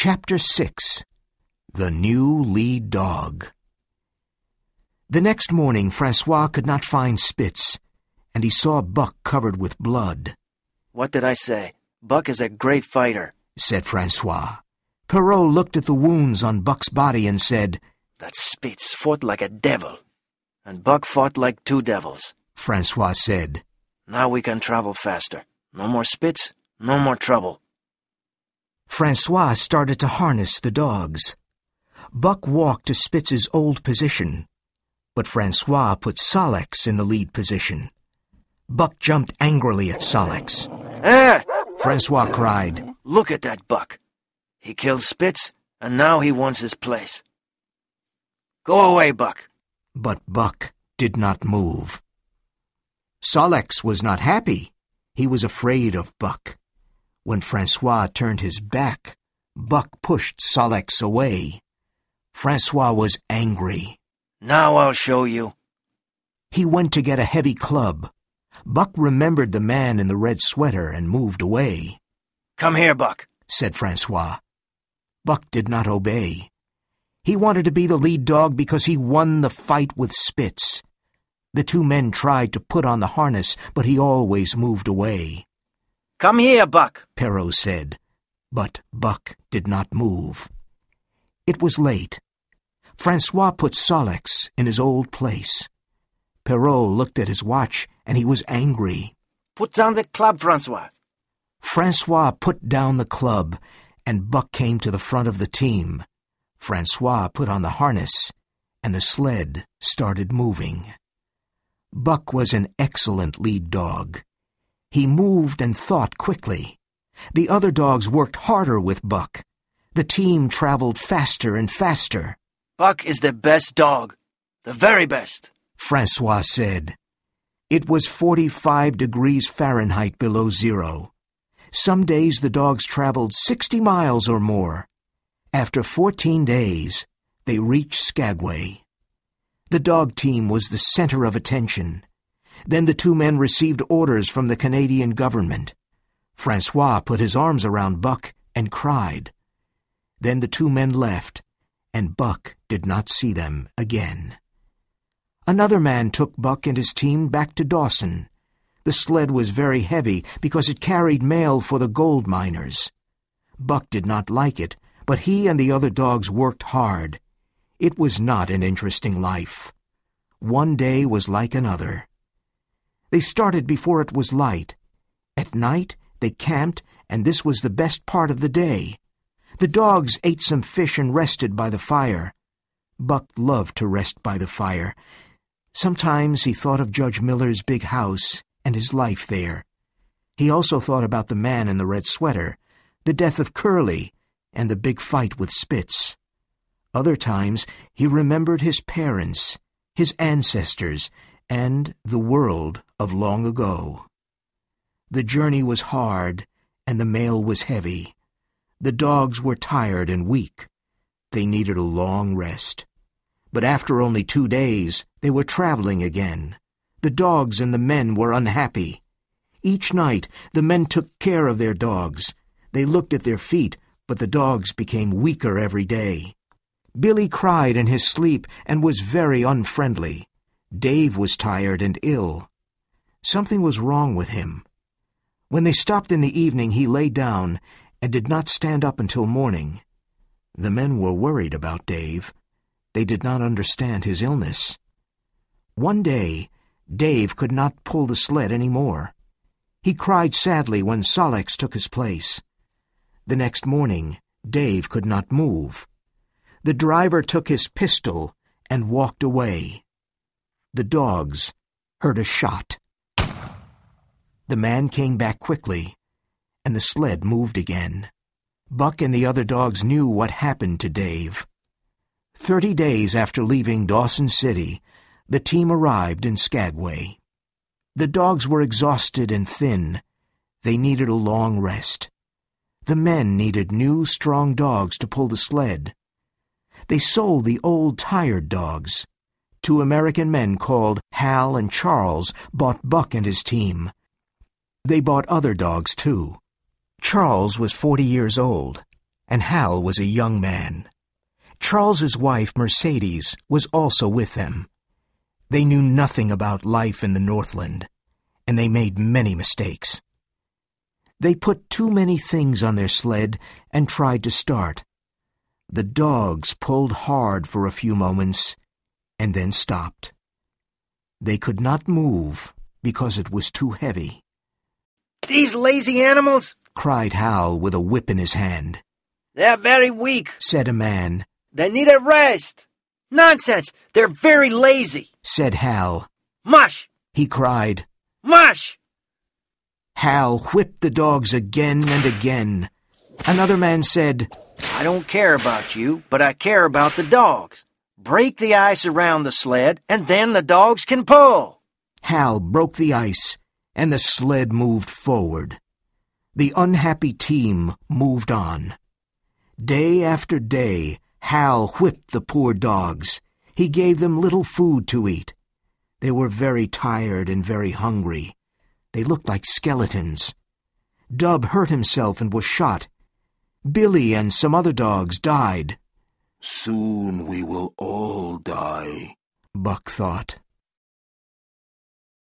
Chapter 6 The New Lead Dog The next morning, Francois could not find Spitz, and he saw Buck covered with blood. What did I say? Buck is a great fighter, said Francois. Perrault looked at the wounds on Buck's body and said, That Spitz fought like a devil, and Buck fought like two devils. Francois said, Now we can travel faster. No more Spitz, no more trouble. Francois started to harness the dogs. Buck walked to Spitz's old position, but Francois put Sol-leks in the lead position. Buck jumped angrily at Sol-leks. Ah! Francois cried. Look at that Buck. He killed Spitz, and now he wants his place. Go away, Buck. But Buck did not move. Sol-leks was not happy. He was afraid of Buck. When Francois turned his back, Buck pushed Sol-leks away. Francois was angry. Now I'll show you. He went to get a heavy club. Buck remembered the man in the red sweater and moved away. Come here, Buck, said Francois. Buck did not obey. He wanted to be the lead dog because he won the fight with Spitz. The two men tried to put on the harness, but he always moved away. Come here, Buck, Perrault said, but Buck did not move. It was late. Francois put Sol-leks in his old place. Perrault looked at his watch, and he was angry. Put down the club, Francois. Francois put down the club, and Buck came to the front of the team. Francois put on the harness, and the sled started moving. Buck was an excellent lead dog. He moved and thought quickly. The other dogs worked harder with Buck. The team traveled faster and faster. Buck is the best dog. The very best, Francois said. It was 45 degrees Fahrenheit below zero. Some days the dogs traveled 60 miles or more. After 14 days, they reached Skagway. The dog team was the center of attention. Then the two men received orders from the Canadian government. Francois put his arms around Buck and cried. Then the two men left, and Buck did not see them again. Another man took Buck and his team back to Dawson. The sled was very heavy because it carried mail for the gold miners. Buck did not like it, but he and the other dogs worked hard. It was not an interesting life. One day was like another. They started before it was light. At night, they camped, and this was the best part of the day. The dogs ate some fish and rested by the fire. Buck loved to rest by the fire. Sometimes he thought of Judge Miller's big house and his life there. He also thought about the man in the red sweater, the death of Curly, and the big fight with Spitz. Other times he remembered his parents, his ancestors, and the world of long ago. The journey was hard, and the mail was heavy. The dogs were tired and weak. They needed a long rest. But after only two days, they were traveling again. The dogs and the men were unhappy. Each night, the men took care of their dogs. They looked at their feet, but the dogs became weaker every day. Billy cried in his sleep and was very unfriendly. Dave was tired and ill. Something was wrong with him. When they stopped in the evening, he lay down and did not stand up until morning. The men were worried about Dave. They did not understand his illness. One day, Dave could not pull the sled any more. He cried sadly when Sol-leks took his place. The next morning, Dave could not move. The driver took his pistol and walked away. The dogs heard a shot. The man came back quickly, and the sled moved again. Buck and the other dogs knew what happened to Dave. Thirty days after leaving Dawson City, the team arrived in Skagway. The dogs were exhausted and thin. They needed a long rest. The men needed new, strong dogs to pull the sled. They sold the old, tired dogs. Two American men called Hal and Charles bought Buck and his team. They bought other dogs, too. Charles was forty years old. and Hal was a young man. Charles's wife, Mercedes, was also with them. They knew nothing about life in the Northland, and they made many mistakes. They put too many things on their sled and tried to start. The dogs pulled hard for a few moments and then stopped. They could not move because it was too heavy. These lazy animals, cried Hal with a whip in his hand. They're very weak, said a man. They need a rest. Nonsense! They're very lazy, said Hal. Mush! he cried. Mush! Hal whipped the dogs again and again. Another man said, I don't care about you, but I care about the dogs. Break the ice around the sled, and then the dogs can pull. Hal broke the ice, and the sled moved forward. The unhappy team moved on. Day after day, Hal whipped the poor dogs. He gave them little food to eat. They were very tired and very hungry. They looked like skeletons. Dub hurt himself and was shot. Billy and some other dogs died. Soon we will all die, Buck thought.